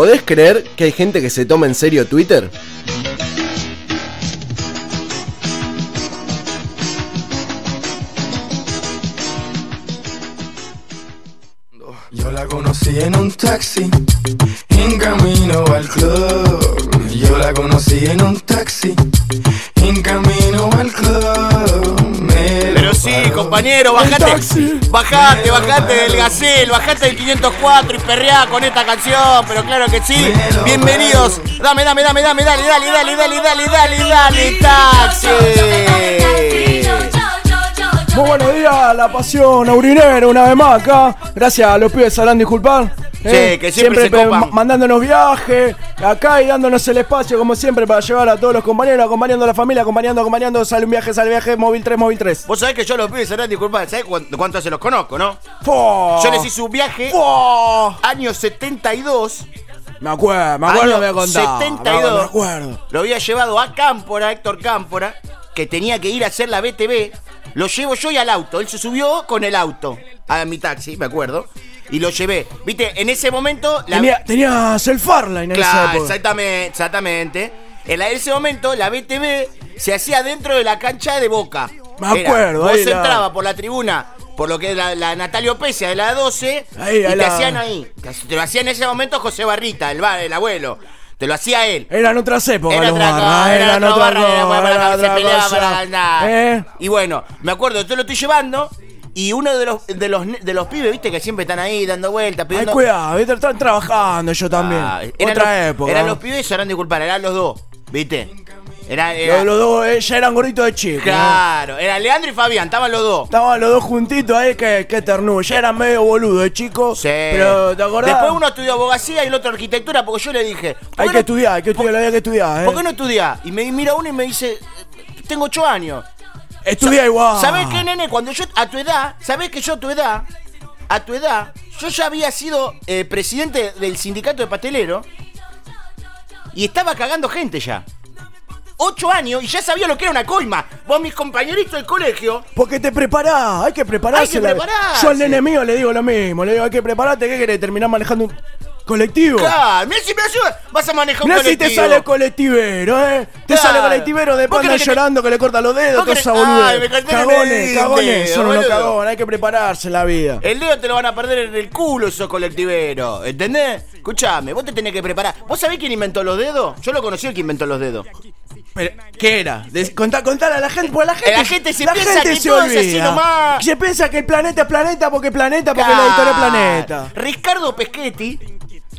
¿Podés creer que hay gente que se toma en serio Twitter? Yo la conocí en un taxi, en camino al club. Yo la conocí en un taxi, compañero, bajate. Bajate, bajate del Gacel, bajate del 504 y perreá con esta canción, pero claro que sí. Bienvenidos. Dame, dame, dame, dame, dale, dale, dale, dale, dale, dale, dale, taxi. Muy buenos días, la pasión aurinera una vez más acá. Gracias a los pibes sabrán disculpar. ¿Eh? Sí, que siempre se copan. ma- mandándonos viajes acá y dándonos el espacio como siempre para llevar a todos los compañeros, acompañando a la familia, acompañando, acompañando, sale un viaje, sale un viaje, móvil 3, móvil 3. Vos sabés que yo los pibes sabrán disculpar, ¿sabés cuánto, cuánto se los conozco, no? Fua. Yo les hice un viaje Fua. año 72. Me acuerdo, me acuerdo, Año me había contado. 72. Me acuerdo. Lo había llevado a Cámpora, Héctor Cámpora, que tenía que ir a hacer la BTV. Lo llevo yo y al auto. Él se subió con el auto a mi taxi, me acuerdo. Y lo llevé. Viste, en ese momento. La... Tenía, tenías el Farline en esa Claro, época. exactamente, exactamente. En ese momento la BTV se hacía dentro de la cancha de Boca. Me Era, acuerdo, Vos ahí la- entrabas por la tribuna, por lo que es la, la Natalio Pesia de la 12, Ahí, y te la- hacían ahí. Te, lo hacía en ese momento José Barrita, el, ba- el abuelo. Te lo hacía él. Eran otras épocas, Era los otra barras, cosa, era eran otra otra barra, era era otra. ¿Eh? Y bueno, me acuerdo, yo lo estoy llevando. Y uno de los, de los de los pibes, viste, que siempre están ahí dando vueltas, Ay, pidiendo. cuidado, ¿viste? están trabajando yo también. Ah, eran Otra los, época. Eran los pibes, se harán disculpar, eran los dos, ¿viste? Era, era- Los, los dos eh, ya eran gorditos de chicos. ¿no? claro, era Leandro y Fabián, estaban los dos. Estaban los dos juntitos ahí, que, que ternura. Ya eran medio boludos de chicos. Sí. Pero, ¿te acordás? Después uno estudió abogacía y el otro arquitectura, porque yo le dije, ¿por Hay que estudiar, hay que estudiar, hay que estudiar, ¿eh? ¿Por qué no estudiás? Y me mira uno y me dice, tengo ocho años. Estudia igual. ¿Sabés qué, nene? Cuando yo, a tu edad, ¿sabés que yo a tu edad, a tu edad, yo ya había sido eh, presidente del sindicato de pastelero y estaba cagando gente ya. Ocho años y ya sabía lo que era una coima. Vos, mis compañeritos del colegio, Porque te preparás, hay que prepararse. Hay que prepararse. Yo al nene mío le digo lo mismo. Le digo, hay que prepararte, ¿qué querés? ¿Terminar manejando un colectivo? claro, mirá si me ayuda, vas a manejar un Mirá si colectivo. te sale colectivero, ¿eh? Te Claro. sale colectivero, después ¿Vos andan querés que te- llorando que le corta los dedos, ¿Vos toda esa boludez. Cagones, cagones, son unos cagones, hay que prepararse en la vida. El dedo te lo van a perder en el culo esos colectiveros, ¿entendés? Escuchame, vos te tenés que preparar. ¿Vos sabés quién inventó los dedos? Yo lo conocí el que inventó los dedos. Pero, ¿Qué era? Contá, contar a la gente, porque la gente, La gente se la piensa gente que se todo es así nomás. Se piensa que el planeta es planeta porque planeta, porque la es planeta. Ricardo Peschetti,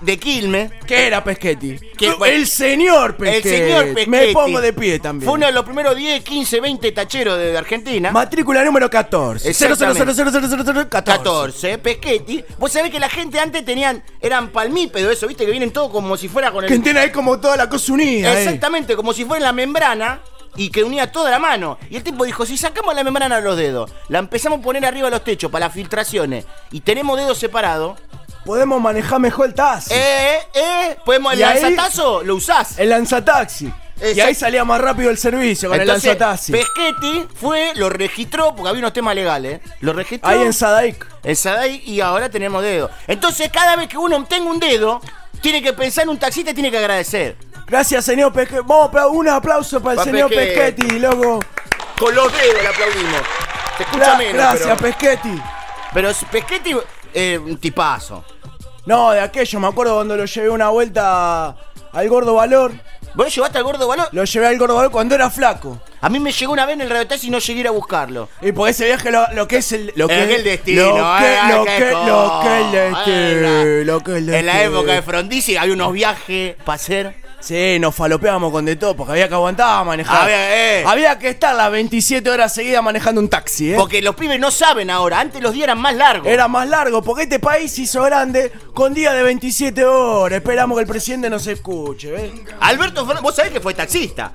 de Quilmes. ¿Qué era Peschetti? Que, el señor Peschetti. El señor Peschetti. Me pongo de pie también. Fue uno de los primeros 10, 15, 20 tacheros de, Argentina. Matrícula número 14. Exactamente. 00000014. 14, Peschetti. Vos sabés que la gente antes tenían, eran palmípedos, eso, viste, que vienen todos como si fuera con el. Que tiene ahí como toda la cosa unida. eh. Exactamente, como si fuera la membrana y que unía toda la mano. Y el tipo dijo, si sacamos la membrana de los dedos, la empezamos a poner arriba de los techos para las filtraciones y tenemos dedos separados, Podemos manejar mejor el taxi. eh, eh, podemos el Y ahí- lanzatazo, lo usás. El lanzataxi. Y Exacto. ahí salía más rápido el servicio con Entonces, el lanzataxi. Peschetti fue, lo registró, porque había unos temas legales, lo registró Ahí en Sadaic. en Sadai y ahora tenemos dedos. Entonces, cada vez que uno tenga un dedo, tiene que pensar en un taxista y tiene que agradecer. Gracias, señor Peschetti. Vamos, pero un aplauso para el Pa' señor Peschetti. Peschetti, loco. Con los dedos le aplaudimos. Se escucha Gra- menos, gracias, pero, Peschetti. pero es- Peschetti, eh, un tipazo. No, de aquello, me acuerdo cuando lo llevé una vuelta al Gordo Valor. ¿Vos llevaste al gordo valor? Lo llevé al Gordo Valor cuando era flaco. A mí me llegó una vez en el radio taxi y no llegué a ir a buscarlo. Y por ese viaje lo, lo que es el. Lo que Es es el destino, Lo que, eh, lo que, lo que es el destino. Lo que es el En la destino. época de Frondizi había unos viajes para hacer. Sí, nos falopeábamos con de todo porque había que aguantar manejar. Había, eh. Había que estar las 27 horas seguidas manejando un taxi, ¿eh? Porque los pibes no saben ahora. Antes los días eran más largos. Era más largo, porque este país se hizo grande con días de 27 horas. Esperamos que el presidente nos escuche, ¿ves? Alberto Fernández, vos sabés que fue taxista.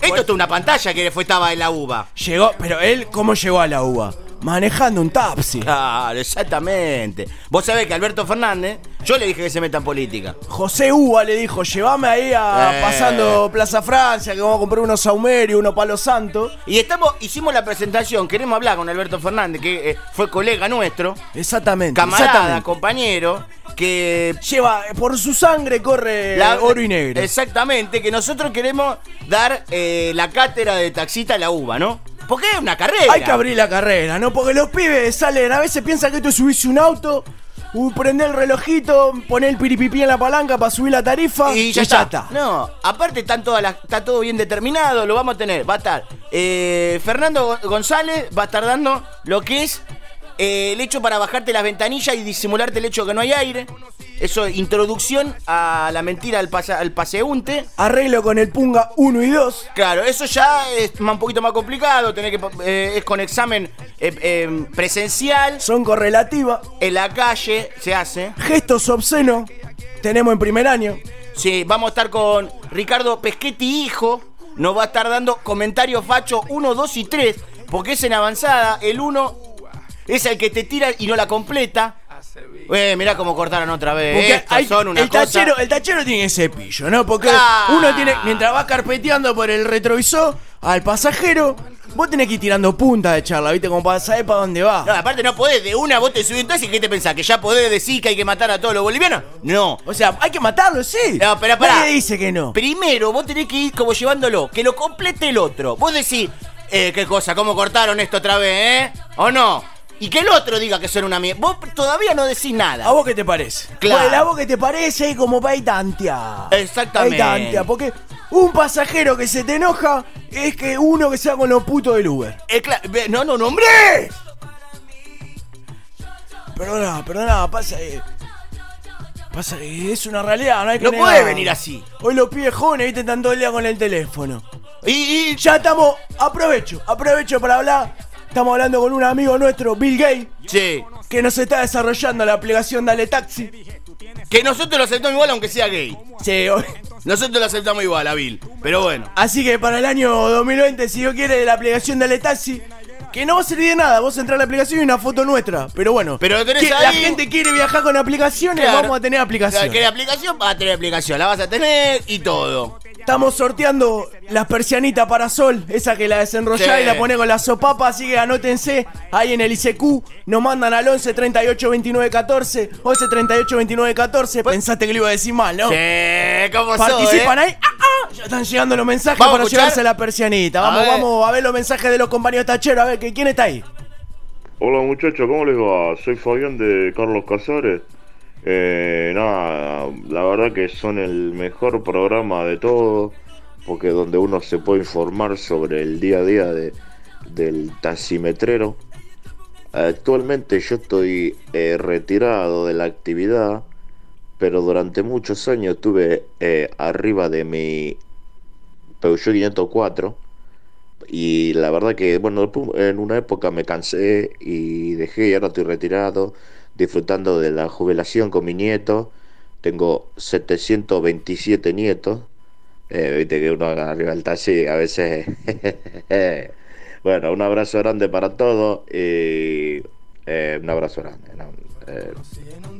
Esto es una pantalla que fue estaba en la uva. Llegó, pero él, ¿cómo llegó a la uva? manejando un taxi. Claro, exactamente. Vos sabés que Alberto Fernández, yo le dije que se meta en política. José Uva le dijo, llévame ahí a Eh. pasando Plaza Francia, que vamos a comprar unos saumerios, unos palos santos. Y estamos, hicimos la presentación, queremos hablar con Alberto Fernández, que eh, fue colega nuestro, Exactamente. camarada, exactamente. compañero, que Lleva, por su sangre corre La- oro y negro. Exactamente, que nosotros queremos dar eh, la cátedra de taxista a la uva, ¿no? Porque es una carrera. Hay que abrir la carrera, ¿no? Porque los pibes salen, a veces piensan que esto es subirse un auto, uh, prender el relojito, poner el piripipí en la palanca para subir la tarifa Y ya, está. No, aparte están todas las- está todo bien determinado, lo vamos a tener. Va a estar eh, Fernando Go- González, va a estar dando lo que es eh, el hecho para bajarte las ventanillas y disimularte el hecho que no hay aire. Eso, introducción a la mentira al, pasa- al paseunte. Arreglo con el punga 1 y 2. Claro, eso ya es un poquito más complicado, tener que, eh, es con examen eh, eh, presencial, Son correlativas. en la calle se hace. Gestos obscenos. Tenemos en primer año. Sí, vamos a estar con Ricardo Pesquetti, hijo. Nos va a estar dando comentarios facho 1, 2 y 3. Porque es en avanzada. El 1 es el que te tira y no la completa. Eh, mirá cómo cortaron otra vez. Porque Estos hay- son una el, cosa- tachero, el tachero tiene cepillo, ¿no? Porque Ah. uno tiene, mientras va carpeteando por el retrovisor al pasajero, vos tenés que ir tirando punta de charla, ¿viste? Como para saber para dónde va. No, aparte no podés, de una vos te subís entonces y ¿qué te pensás? ¿Que ya podés decir que hay que matar a todos los bolivianos? No. O sea, hay que matarlo, sí. No, pero pará. Nadie dice que no. Primero vos tenés que ir como llevándolo, que lo complete el otro. Vos decís, eh, qué cosa, cómo cortaron esto otra vez, ¿eh? ¿O no? Y que el otro diga que son una mierda. Vos todavía no decís nada. ¿A vos qué te parece? Claro. Bueno, ¿A vos qué te parece? Como para. Exactamente. Ahí tantea, porque un pasajero que se te enoja es que uno que sea con los putos del Uber. Eh, no, no, nombre. Perdona, perdona, pasa que. Pasa que es una realidad, no hay que No puede venir así. Hoy los pibes jóvenes, viste, están todo el día con el teléfono. Y, y- Ya estamos, aprovecho, aprovecho para hablar. Estamos hablando con un amigo nuestro, Bill Gates, Sí. que nos está desarrollando la aplicación Dale Taxi. Que nosotros lo aceptamos igual aunque sea gay. Sí, Nosotros lo aceptamos igual, a Bill. Pero bueno. Así que para el año 2020, si Dios quiere, la aplicación Dale Taxi, que no va a servir de nada, vos entrar a la aplicación y una foto nuestra. Pero bueno, Pero lo tenés que ahí. la gente quiere viajar con aplicaciones, Claro. vamos a tener aplicación. ¿Querés aplicación? Vas a tener aplicación. La vas a tener y todo. Estamos sorteando las persianitas para sol, esa que la desenrollás Sí. y la ponés con la sopapa, así que anótense ahí en el ICQ, nos mandan al 11 38 29 14, 11 38 29 14, pensaste que lo iba a decir mal, ¿no? Sí, ¿cómo sos, Participan eh? ahí, ¡ah, ah! ya están llegando los mensajes Vamos a para escuchar. llevarse la persianita. A Vamos, ver. vamos a ver los mensajes de los compañeros tacheros, a ver que quién está ahí. Hola muchachos, ¿cómo les va? Soy Fabián de Carlos Casares. Eh, nada, la verdad que son el mejor programa de todo, porque donde uno se puede informar sobre el día a día de, del taximetrero. Actualmente yo estoy eh, retirado de la actividad, pero durante muchos años estuve eh, arriba de mi Peugeot 504 y la verdad que, bueno, en una época me cansé y dejé y ahora estoy retirado, disfrutando de la jubilación con mi nieto. Tengo 727 nietos. Eh, Viste que uno arriba del taxi a veces... bueno, un abrazo grande para todos y eh, un abrazo grande. ¿no? Eh,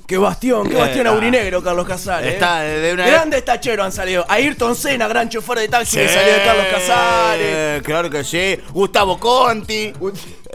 Qué bastión, qué Eh, bastión ah. aurinegro, Carlos Casares. Está ¿eh? de una- Grandes tacheros han salido. Ayrton Senna, gran chofer de taxi, que salió de Carlos Casares. Claro que sí. Gustavo Conti.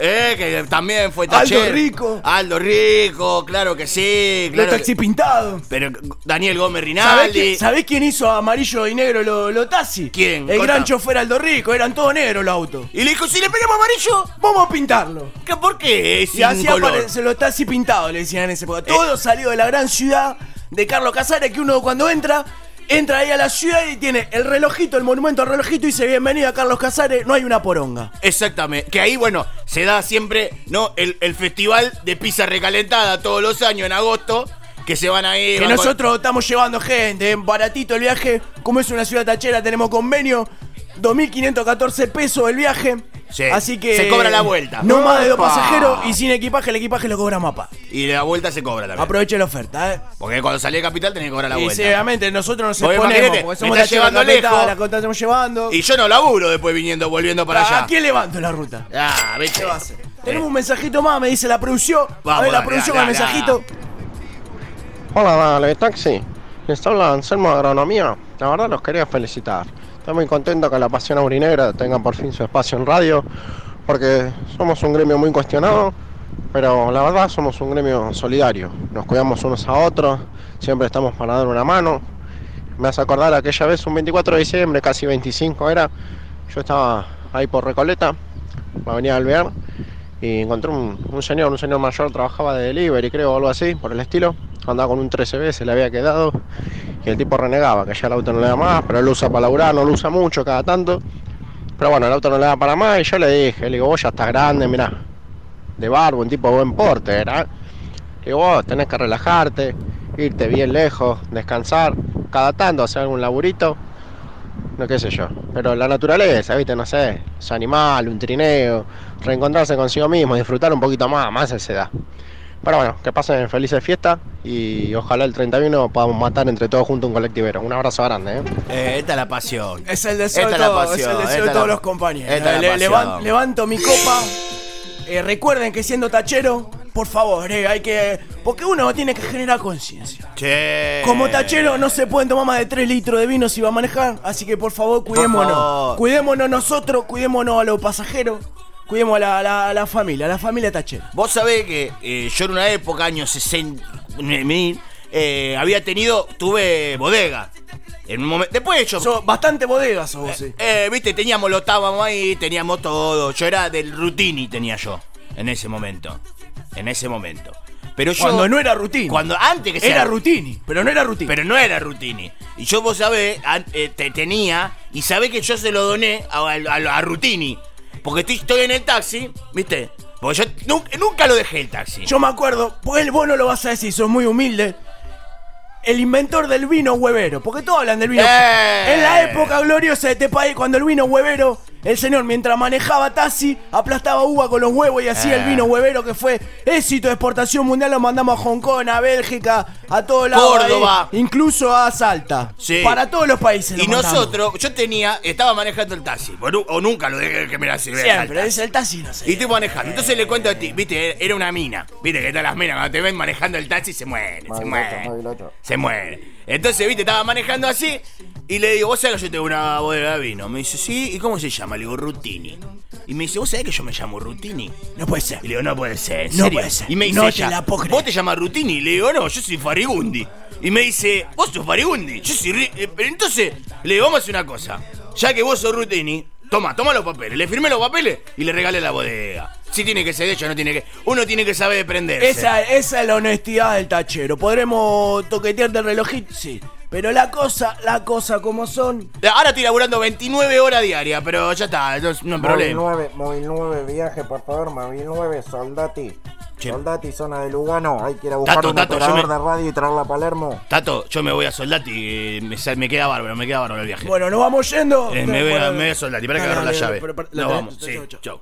Eh, que también fue Aldo tachero. Rico. Aldo Rico, claro que sí. Los Claro taxis que- pintados. Pero Daniel Gómez ¿Sabés, Rinaldi. quién, sabés quién hizo amarillo y negro los lo taxis? ¿Quién? El Contá. gran chofer Aldo Rico, eran todos negros los autos. Y le dijo, si le pegamos amarillo, Vamos a pintarlo. ¿qué, ¿por qué? Es Y así aparecen los taxis pintados, le decían en esa época. Todo salió de la gran ciudad de Carlos Casares, que uno cuando entra, entra ahí a la ciudad y tiene el relojito, el monumento al relojito, y dice bienvenido a Carlos Casares, no hay una poronga. Exactamente. Que ahí, bueno, se da siempre, ¿no? El, el festival de pizza recalentada todos los años en agosto. Que se van ahí. Que van con- nosotros estamos llevando gente, eh, baratito el viaje, como es una ciudad tachera, tenemos convenio, 2.514 pesos el viaje. Sí, Así que. se cobra la vuelta. No más de dos Opa. pasajeros y sin equipaje, el equipaje lo cobramos a pa. Y la vuelta se cobra también. Aproveche la oferta, ¿eh? Porque cuando salí de capital tenés que cobrar la y vuelta. sí, obviamente nosotros nos exponemos, porque me somos estás la llevando lejos. la estamos llevando. Y yo no laburo después viniendo, volviendo para allá. ¿A quién levanto la ruta? Ah, viste. ¿Qué va a hacer? Tenemos un mensajito más, me dice la producción. a Vamos, ver, la producción con el mensajito. Hola, dale, taxi. Les habla Anselmo Agronomía. La verdad los quería felicitar. Estoy muy contento que la Pasión Aurinegra tenga por fin su espacio en radio, porque somos un gremio muy cuestionado, pero la verdad somos un gremio solidario. Nos cuidamos unos a otros, siempre estamos para dar una mano. Me hace acordar aquella vez, un 24 de diciembre, casi 25 era, yo estaba ahí por Recoleta, me venía a Alvear, y encontré un, un señor, un señor mayor, trabajaba de delivery, creo, o algo así, por el estilo. Andaba con un 13B, se le había quedado. Y el tipo renegaba, que ya el auto no le da más, pero él usa para laburar, no lo usa mucho, cada tanto. Pero bueno, el auto no le da para más y yo le dije, le digo, vos ya estás grande, mirá. De barbo, un tipo de buen porte, ¿verdad? Le digo, vos tenés que relajarte, irte bien lejos, descansar, cada tanto hacer algún laburito. No qué sé yo. Pero la naturaleza, viste, no sé, su animal, un trineo, reencontrarse consigo mismo, disfrutar un poquito más, más a esa edad. Pero bueno, que pasen felices fiestas y ojalá el 31 podamos matar entre todos juntos un colectivero. Un abrazo grande, ¿eh? Eh, esta es la pasión. Es el deseo, Esta de, todos, pasión, es el deseo esta de es todos la- los compañeros. Le- levan- levanto mi copa. Eh, recuerden que siendo tachero, por favor, eh, hay que. Porque uno tiene que generar conciencia. Che. Como tachero no se pueden tomar más de 3 litros de vino si va a manejar, así que por favor cuidémonos. favor. Cuidémonos nosotros, cuidémonos a los pasajeros, cuidemos a la, la- la familia, a la familia tachera. Vos sabés que eh, yo en una época, años 60, mil, eh, había tenido, tuve bodega. En un momento, después yo... Sos bastante bodegas vos, sí. Eh, viste, teníamos, lo estábamos ahí, teníamos todo. Yo era del Rutini, tenía yo, en ese momento. En ese momento. Pero yo... Cuando no era Rutini. Cuando antes que sea... Era Rutini, pero no era Rutini. Pero no era Rutini. Y yo, vos sabés, an- eh, te tenía, y sabés que yo se lo doné a, a- a Rutini. Porque estoy, estoy en el taxi, ¿viste? Porque yo nunca, nunca lo dejé el taxi. Yo me acuerdo, pues vos no lo vas a decir, sos muy humilde. El inventor del vino huevero, porque todos hablan del vino. ¡Eh! En la época gloriosa de este país, cuando el vino huevero, el señor mientras manejaba taxi, aplastaba uva con los huevos y hacía Eh. el vino huevero que fue éxito de exportación mundial. Lo mandamos a Hong Kong, a Bélgica, a todos lados. Córdoba. ahí, incluso a Salta. Sí. Para todos los países. Y lo mandamos. nosotros, yo tenía, estaba manejando el taxi. O, nu- o nunca lo dejé que me la sirviera. Siempre, es el taxi, no sé. Y estoy manejando. Entonces le cuento a ti, viste, era una mina. Viste que todas las minas cuando te ven manejando el taxi se mueren, se mueren. Se mueren. Entonces, viste, estaba manejando así y le digo, vos sabés que yo tengo una bodega de vino. Me dice, sí, ¿y cómo se llama? Le digo, Rutini. Y me dice, ¿vos sabés que yo me llamo Rutini? No puede ser. Y le digo, no puede ser, ¿en No serio?". puede ser. Y me dice, No te ella, la puedo creer. ¿vos te llamas Rutini? Y le digo, no, yo soy Farigundi. Y me dice, ¿vos sos Farigundi? Yo soy... Ri-". Eh, Pero entonces, le digo, vamos a hacer una cosa. Ya que vos sos Rutini, toma, toma los papeles. Le firmé los papeles y le regalé la bodega. Si tiene que ser de ella, no tiene que... Uno tiene que saber defenderse. Esa, esa es la honestidad del tachero. Podremos toquetearte el relojito, sí. Pero la cosa, la cosa como son. Ahora estoy laburando 29 horas diarias, pero ya está, no, es- no hay Móvil problema. 9, móvil 9, viaje, por favor, móvil 9, Soldati. Che. Soldati, zona de Lugano. Hay que ir a buscar Tato, un Tato, yo operador me- de radio y traerla a Palermo. Tato, yo me voy a Soldati, eh, me, queda bárbaro, me queda bárbaro el viaje. Bueno, nos vamos yendo. Eh, me, voy a, Bueno, me voy a Soldati, para que agarro la llave. pero- pero- la Nos tenés- vamos, sí, chau,